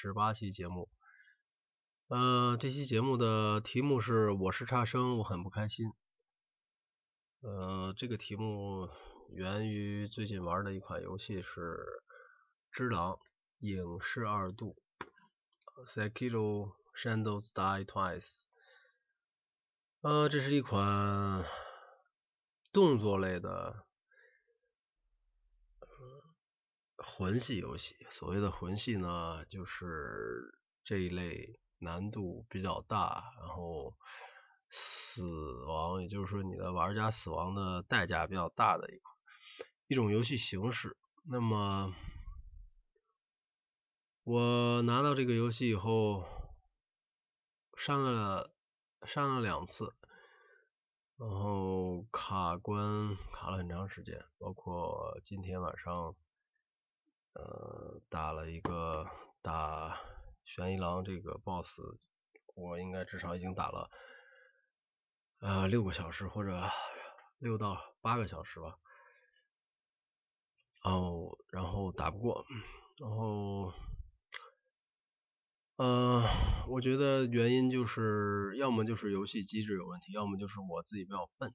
十八期节目。呃，这期节目的题目是我是差生，我很不开心。呃，这个题目源于最近玩的一款游戏是《只狼：影视二度》（Sekiro Shadows Die Twice）。呃，这是一款动作类的。魂系游戏，所谓的魂系呢，就是这一类难度比较大，然后死亡，也就是说你的玩家死亡的代价比较大的一款一种游戏形式。那么我拿到这个游戏以后，上了上了两次，然后卡关卡了很长时间，包括今天晚上。呃，打了一个打悬疑狼这个 boss，我应该至少已经打了呃六个小时或者六到八个小时吧。哦，然后打不过，然后呃，我觉得原因就是要么就是游戏机制有问题，要么就是我自己比较笨。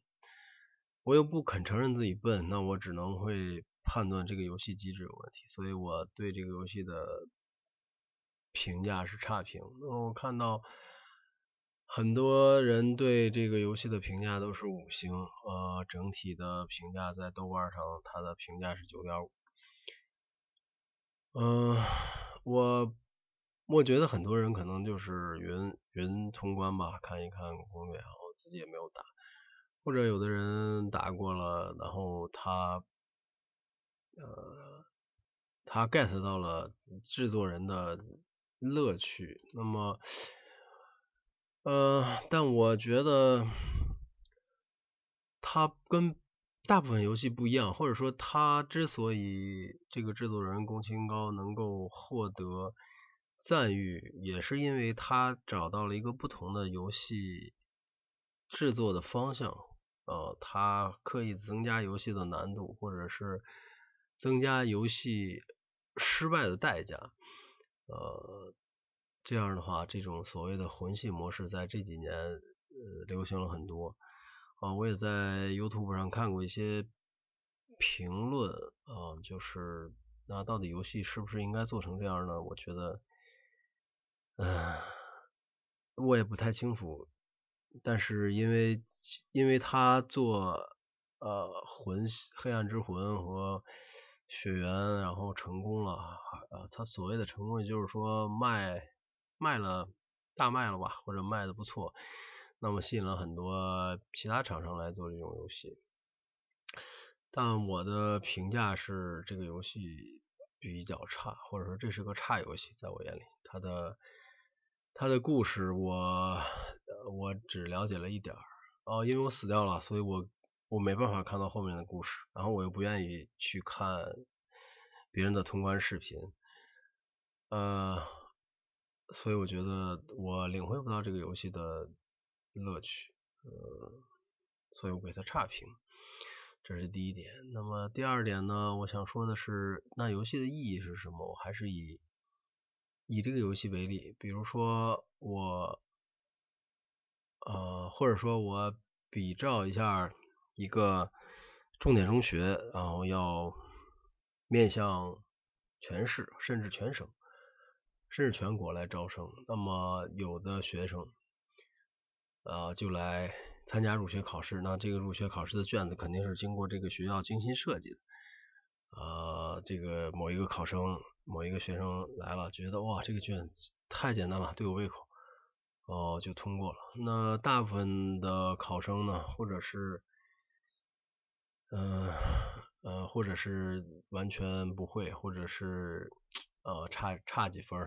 我又不肯承认自己笨，那我只能会。判断这个游戏机制有问题，所以我对这个游戏的评价是差评。那我看到很多人对这个游戏的评价都是五星，呃，整体的评价在豆瓣上，它的评价是九点五。嗯，我我觉得很多人可能就是云云通关吧，看一看攻略，然后自己也没有打，或者有的人打过了，然后他。呃，他 get 到了制作人的乐趣，那么，呃，但我觉得他跟大部分游戏不一样，或者说他之所以这个制作人宫崎英高能够获得赞誉，也是因为他找到了一个不同的游戏制作的方向，呃，他刻意增加游戏的难度，或者是。增加游戏失败的代价，呃，这样的话，这种所谓的魂系模式在这几年呃流行了很多啊。我也在 YouTube 上看过一些评论啊，就是那到底游戏是不是应该做成这样呢？我觉得，嗯，我也不太清楚。但是因为因为他做呃魂黑暗之魂和血缘，然后成功了，呃，他所谓的成功，也就是说卖卖了大卖了吧，或者卖的不错，那么吸引了很多其他厂商来做这种游戏。但我的评价是这个游戏比较差，或者说这是个差游戏，在我眼里，它的它的故事我我只了解了一点儿，哦，因为我死掉了，所以我。我没办法看到后面的故事，然后我又不愿意去看别人的通关视频，呃，所以我觉得我领会不到这个游戏的乐趣，呃，所以我给他差评，这是第一点。那么第二点呢，我想说的是，那游戏的意义是什么？我还是以以这个游戏为例，比如说我，呃，或者说我比照一下。一个重点中学，然后要面向全市，甚至全省，甚至全国来招生。那么有的学生，呃，就来参加入学考试。那这个入学考试的卷子肯定是经过这个学校精心设计的。呃，这个某一个考生，某一个学生来了，觉得哇，这个卷子太简单了，对我胃口，哦，就通过了。那大部分的考生呢，或者是嗯呃，或者是完全不会，或者是呃差差几分，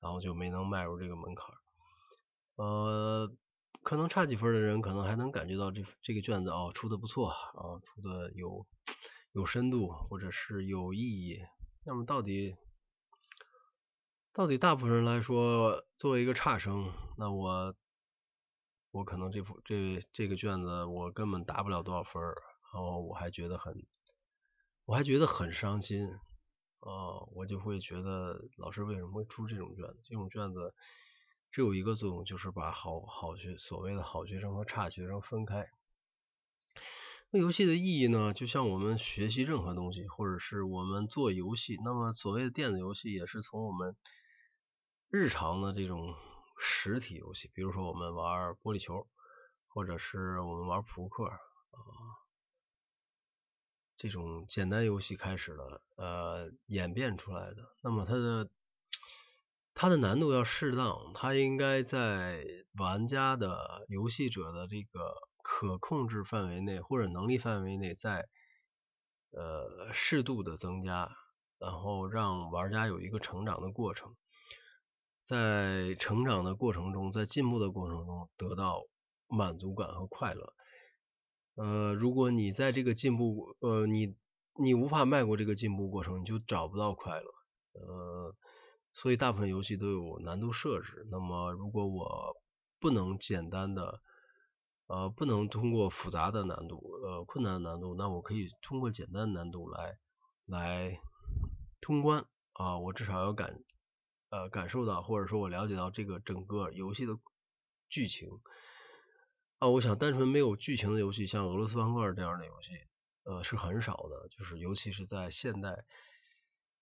然后就没能迈入这个门槛。呃，可能差几分的人，可能还能感觉到这这个卷子哦出的不错啊，出的有有深度，或者是有意义。那么到底到底大部分人来说，作为一个差生，那我我可能这幅这这个卷子我根本答不了多少分儿。然后我还觉得很，我还觉得很伤心，呃，我就会觉得老师为什么会出这种卷子？这种卷子只有一个作用，就是把好好学所谓的好学生和差学生分开。那游戏的意义呢？就像我们学习任何东西，或者是我们做游戏，那么所谓的电子游戏也是从我们日常的这种实体游戏，比如说我们玩玻璃球，或者是我们玩扑克啊。这种简单游戏开始了，呃，演变出来的。那么它的它的难度要适当，它应该在玩家的游戏者的这个可控制范围内或者能力范围内，在呃适度的增加，然后让玩家有一个成长的过程，在成长的过程中，在进步的过程中得到满足感和快乐。呃，如果你在这个进步，呃，你你无法迈过这个进步过程，你就找不到快乐。呃，所以大部分游戏都有难度设置。那么，如果我不能简单的，呃，不能通过复杂的难度，呃，困难的难度，那我可以通过简单的难度来来通关啊。我至少要感呃感受到，或者说我了解到这个整个游戏的剧情。啊，我想单纯没有剧情的游戏，像俄罗斯方块这样的游戏，呃，是很少的。就是尤其是在现代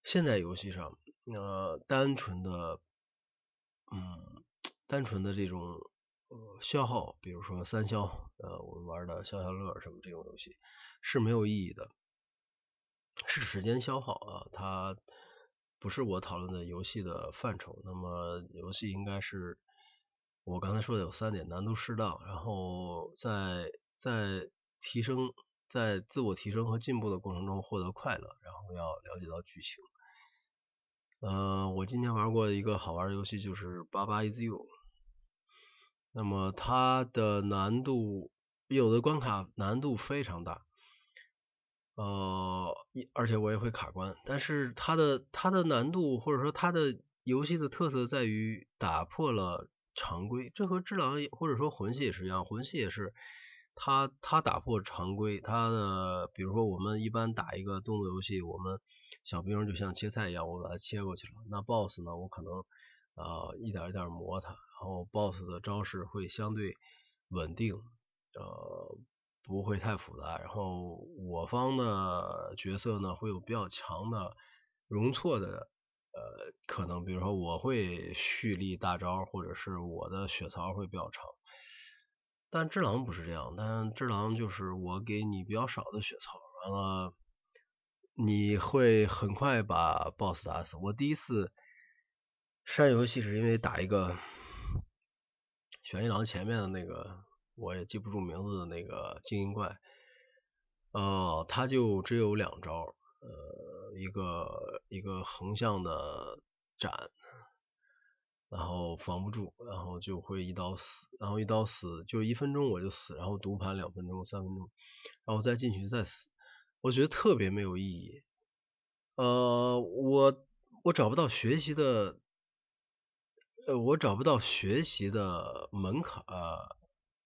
现代游戏上，呃，单纯的，嗯，单纯的这种消耗，比如说三消，呃，我们玩的消消乐什么这种游戏是没有意义的，是时间消耗啊，它不是我讨论的游戏的范畴。那么游戏应该是。我刚才说的有三点，难度适当，然后在在提升，在自我提升和进步的过程中获得快乐，然后要了解到剧情。呃，我今天玩过一个好玩的游戏，就是《八八 is you》。那么它的难度，有的关卡难度非常大，呃，而且我也会卡关。但是它的它的难度，或者说它的游戏的特色在于打破了。常规，这和智狼或者说魂系也是一样，魂系也是，它它打破常规，它的比如说我们一般打一个动作游戏，我们小兵就像切菜一样，我把它切过去了。那 BOSS 呢，我可能呃一点一点磨它，然后 BOSS 的招式会相对稳定，呃不会太复杂。然后我方的角色呢会有比较强的容错的。呃，可能比如说我会蓄力大招，或者是我的血槽会比较长，但只狼不是这样，但只狼就是我给你比较少的血槽，完了你会很快把 BOSS 打死。我第一次删游戏是因为打一个玄一郎前面的那个，我也记不住名字的那个精英怪，呃，他就只有两招。呃，一个一个横向的斩，然后防不住，然后就会一刀死，然后一刀死就一分钟我就死，然后读盘两分钟、三分钟，然后再进去再死，我觉得特别没有意义。呃，我我找不到学习的，呃，我找不到学习的门槛呃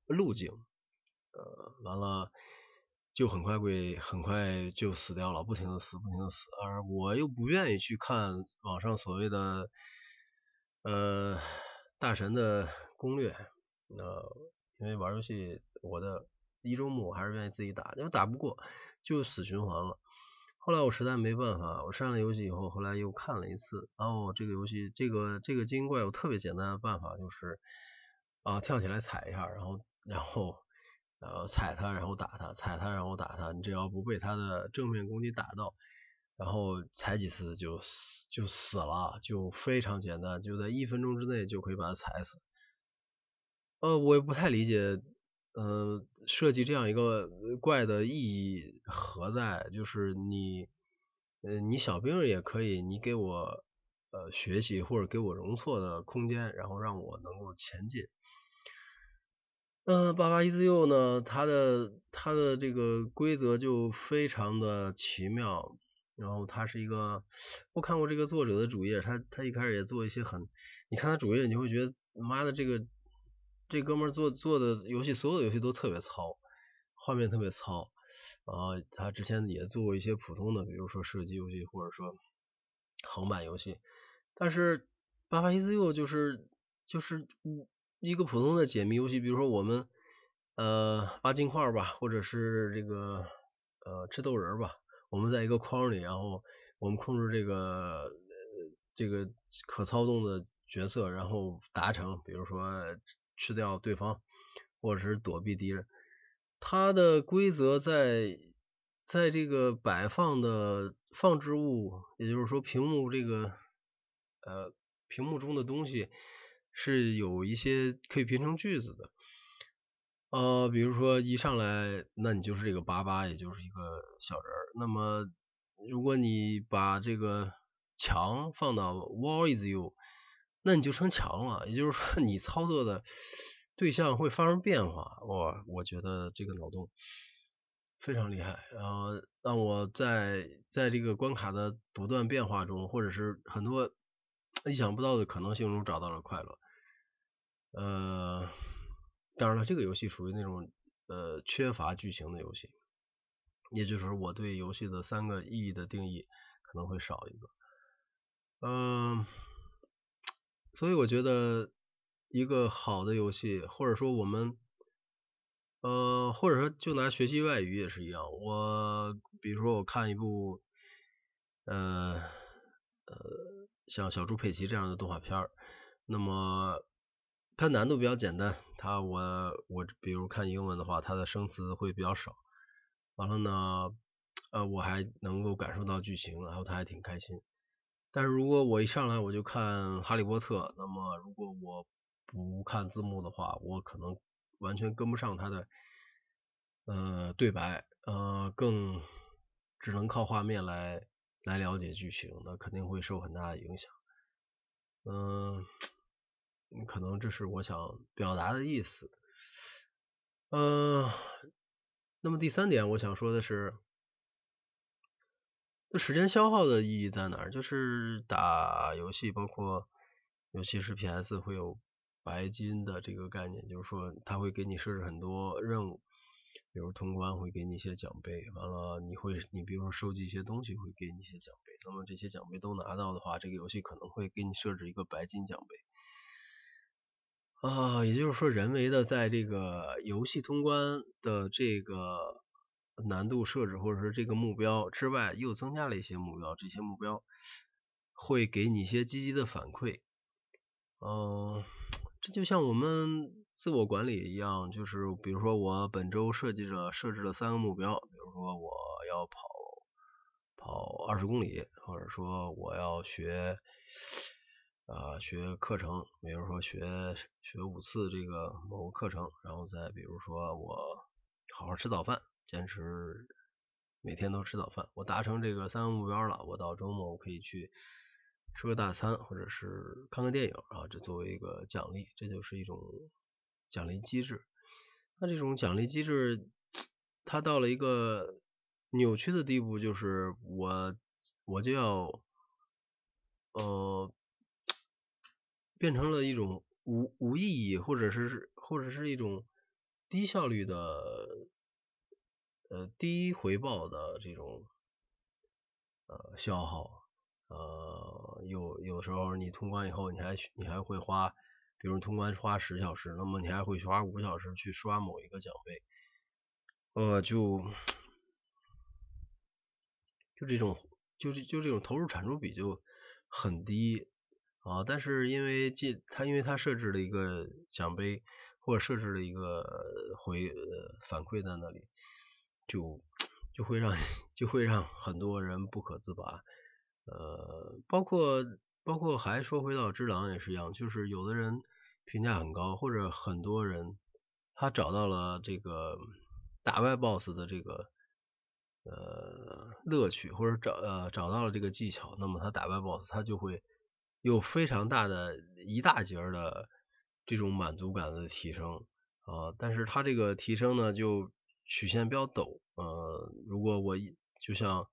路径，呃，完了。就很快会很快就死掉了，不停的死，不停的死，而我又不愿意去看网上所谓的呃大神的攻略，呃，因为玩游戏我的一周目我还是愿意自己打，因为打不过就死循环了。后来我实在没办法，我删了游戏以后，后来又看了一次，然后这个游戏这个这个精英怪有特别简单的办法，就是啊跳起来踩一下，然后然后。呃，踩他，然后打他，踩他，然后打他。你只要不被他的正面攻击打到，然后踩几次就死就死了，就非常简单，就在一分钟之内就可以把他踩死。呃，我也不太理解，呃，设计这样一个怪的意义何在？就是你，呃，你小兵也可以，你给我呃学习或者给我容错的空间，然后让我能够前进。嗯，八八一自由呢，它的它的这个规则就非常的奇妙，然后它是一个，我看过这个作者的主页，他他一开始也做一些很，你看他主页你会觉得，妈的这个这哥们做做的游戏，所有的游戏都特别糙，画面特别糙，啊，他之前也做过一些普通的，比如说射击游戏，或者说横版游戏。但是八八 Is You 就是就是一个普通的解谜游戏，比如说我们呃挖金块吧，或者是这个呃吃豆人吧，我们在一个框里，然后我们控制这个这个可操纵的角色，然后达成，比如说吃掉对方，或者是躲避敌人。它的规则在在这个摆放的放置物，也就是说屏幕这个呃屏幕中的东西是有一些可以拼成句子的，呃，比如说一上来，那你就是这个八八，也就是一个小人儿。那么如果你把这个墙放到 wall is you，那你就成墙了，也就是说你操作的。对象会发生变化，我我觉得这个脑洞非常厉害，然后让我在在这个关卡的不断变化中，或者是很多意想不到的可能性中找到了快乐。呃，当然了，这个游戏属于那种呃缺乏剧情的游戏，也就是我对游戏的三个意义的定义可能会少一个。嗯，所以我觉得。一个好的游戏，或者说我们，呃，或者说就拿学习外语也是一样。我比如说我看一部，呃呃，像小猪佩奇这样的动画片儿，那么它难度比较简单，它我我比如看英文的话，它的生词会比较少。完了呢，呃，我还能够感受到剧情，然后他还挺开心。但是如果我一上来我就看哈利波特，那么如果我不看字幕的话，我可能完全跟不上他的呃对白，呃，更只能靠画面来来了解剧情，那肯定会受很大的影响。嗯，可能这是我想表达的意思。嗯，那么第三点我想说的是，这时间消耗的意义在哪儿？就是打游戏，包括尤其是 PS 会有。白金的这个概念，就是说他会给你设置很多任务，比如通关会给你一些奖杯，完了你会你比如说收集一些东西会给你一些奖杯，那么这些奖杯都拿到的话，这个游戏可能会给你设置一个白金奖杯啊，也就是说人为的在这个游戏通关的这个难度设置或者是这个目标之外，又增加了一些目标，这些目标会给你一些积极的反馈，嗯。这就像我们自我管理一样，就是比如说我本周设计了设置了三个目标，比如说我要跑跑二十公里，或者说我要学啊学课程，比如说学学五次这个某个课程，然后再比如说我好好吃早饭，坚持每天都吃早饭，我达成这个三个目标了，我到周末我可以去。吃个大餐，或者是看个电影啊，这作为一个奖励，这就是一种奖励机制。那这种奖励机制，它到了一个扭曲的地步，就是我我就要呃变成了一种无无意义，或者是或者是一种低效率的呃低回报的这种呃消耗。呃，有有时候你通关以后，你还你还会花，比如通关花十小时，那么你还会花五小时去刷某一个奖杯，呃，就就这种，就是就这种投入产出比就很低啊。但是因为这它因为它设置了一个奖杯，或者设置了一个回呃反馈在那里，就就会让就会让很多人不可自拔。呃，包括包括还说回到《只狼》也是一样，就是有的人评价很高，或者很多人他找到了这个打败 BOSS 的这个呃乐趣，或者找呃找到了这个技巧，那么他打败 BOSS 他就会有非常大的一大截的这种满足感的提升啊，但是他这个提升呢就曲线比较陡，呃，如果我一就像。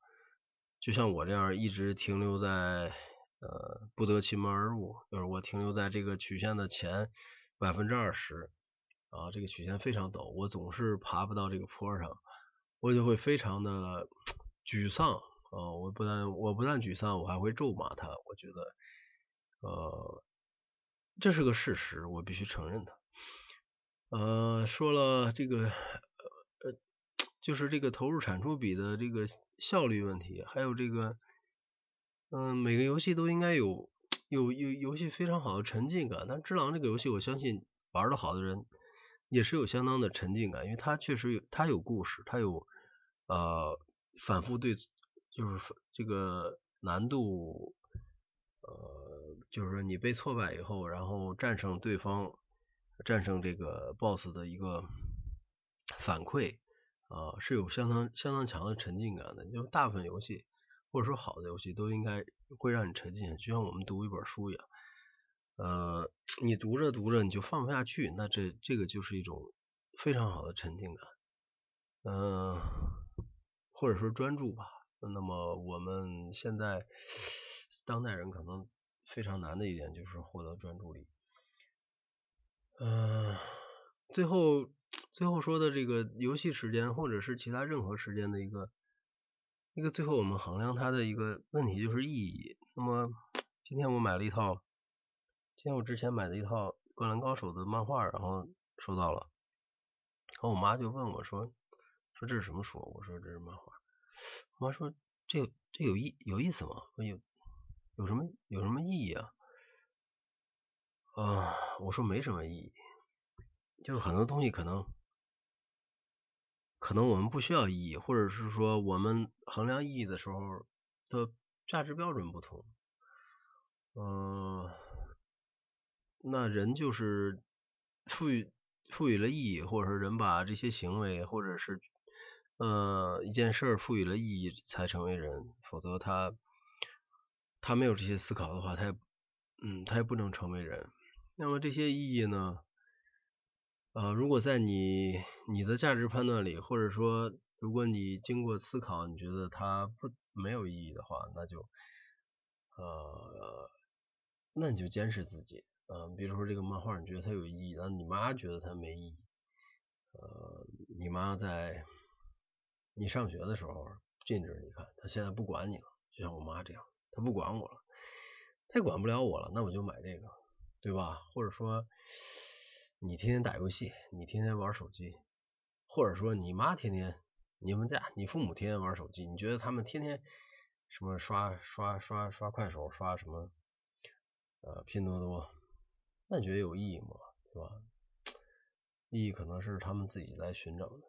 就像我这样一直停留在呃不得其门而入，就是我停留在这个曲线的前百分之二十啊，这个曲线非常陡，我总是爬不到这个坡上，我就会非常的 沮丧啊，我不但我不但沮丧，我还会咒骂他。我觉得，呃，这是个事实，我必须承认的。呃，说了这个，呃，就是这个投入产出比的这个效率问题，还有这个，嗯，每个游戏都应该有有有游戏非常好的沉浸感。但《只狼》这个游戏，我相信玩的好的人也是有相当的沉浸感，因为它确实有它有故事，它有呃反复对。就是这个难度，呃，就是说你被挫败以后，然后战胜对方，战胜这个 BOSS 的一个反馈啊，是有相当相当强的沉浸感的。就大部分游戏或者说好的游戏都应该会让你沉浸，就像我们读一本书一样，呃，你读着读着你就放不下去，那这这个就是一种非常好的沉浸感，嗯，或者说专注吧。那么我们现在当代人可能非常难的一点就是获得专注力。嗯，最后最后说的这个游戏时间或者是其他任何时间的一个一个最后我们衡量它的一个问题就是意义。那么今天我买了一套，今天我之前买的一套《灌篮高手》的漫画，然后收到了，然后我妈就问我说说这是什么书？我说这是漫画。我妈说：“这这有意有意思吗？有有什么有什么意义啊？”啊，我说没什么意义，就是很多东西可能可能我们不需要意义，或者是说我们衡量意义的时候的价值标准不同。嗯，那人就是赋予赋予了意义，或者是人把这些行为或者是。呃，一件事赋予了意义才成为人，否则他他没有这些思考的话，他也嗯，他也不能成为人。那么这些意义呢？呃，如果在你你的价值判断里，或者说如果你经过思考，你觉得它不没有意义的话，那就呃，那你就坚持自己。嗯，比如说这个漫画，你觉得它有意义，那你妈觉得它没意义。呃，你妈在。你上学的时候禁止你看，她现在不管你了，就像我妈这样，他不管我了，他也管不了我了，那我就买这个，对吧？或者说你天天打游戏，你天天玩手机，或者说你妈天天，你们家你父母天天玩手机，你觉得他们天天什么刷刷刷刷快手，刷什么呃拼多多，那你觉得有意义吗？对吧？意义可能是他们自己在寻找的。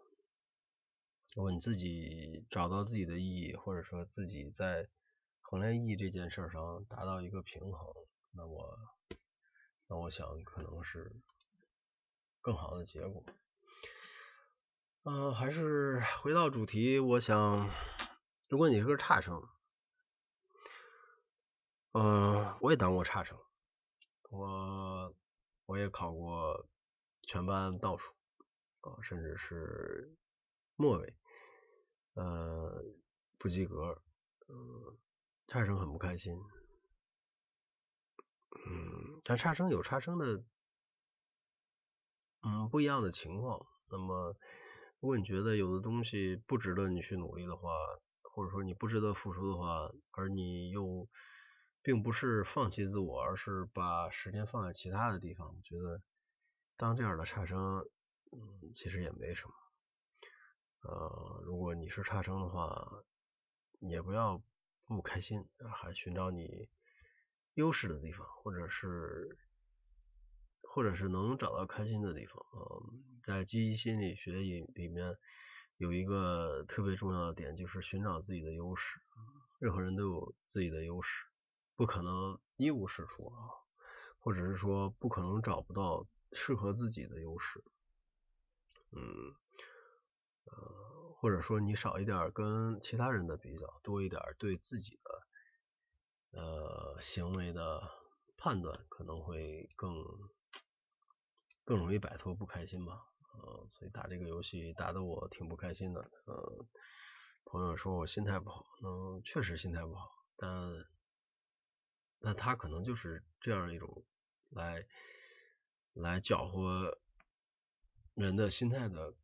如果你自己找到自己的意义，或者说自己在衡量意义这件事上达到一个平衡，那我那我想可能是更好的结果。嗯，还是回到主题，我想，如果你是个差生，嗯，我也当过差生，我我也考过全班倒数，啊，甚至是末尾。呃，不及格，嗯，差生很不开心，嗯，但差生有差生的，嗯，不一样的情况。那么，如果你觉得有的东西不值得你去努力的话，或者说你不值得付出的话，而你又并不是放弃自我，而是把时间放在其他的地方，觉得当这样的差生，嗯，其实也没什么。呃，如果你是差生的话，也不要不开心，还寻找你优势的地方，或者是或者是能找到开心的地方。嗯，在积极心理学里里面有一个特别重要的点，就是寻找自己的优势。任何人都有自己的优势，不可能一无是处啊，或者是说不可能找不到适合自己的优势。嗯。或者说你少一点跟其他人的比较，多一点对自己的呃行为的判断，可能会更更容易摆脱不开心吧。呃，所以打这个游戏打得我挺不开心的。呃，朋友说我心态不好，嗯，确实心态不好，但那他可能就是这样一种来来搅和人的心态的。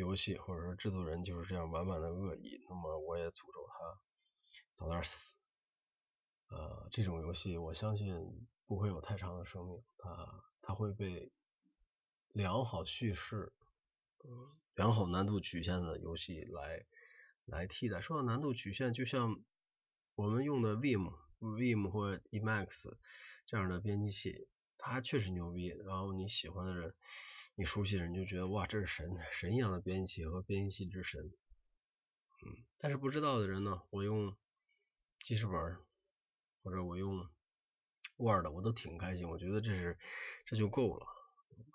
游戏或者说制作人就是这样满满的恶意，那么我也诅咒他，早点死。呃，这种游戏我相信不会有太长的生命，它它会被良好叙事、良好难度曲线的游戏来来替代。说到难度曲线，就像我们用的 Vim、Vim 或者 Emacs 这样的编辑器，它确实牛逼。然后你喜欢的人，你熟悉的人就觉得哇，这是神神一样的编辑器和编辑器之神。嗯，但是不知道的人呢，我用记事本。或者我用 Word，我都挺开心，我觉得这是这就够了，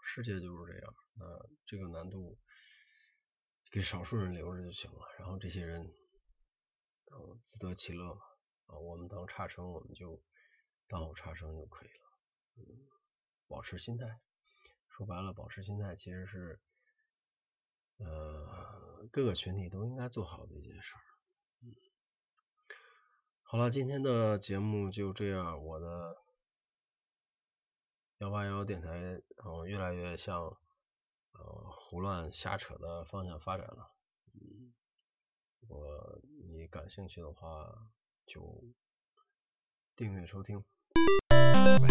世界就是这样，那这个难度给少数人留着就行了，然后这些人嗯自得其乐嘛，啊我们当差生我们就当好差生就可以了，嗯，保持心态，说白了保持心态其实是呃各个群体都应该做好的一件事儿。好了，今天的节目就这样。我的幺八幺电台，哦，越来越向呃胡乱瞎扯的方向发展了。嗯，我你感兴趣的话，就订阅收听。拜。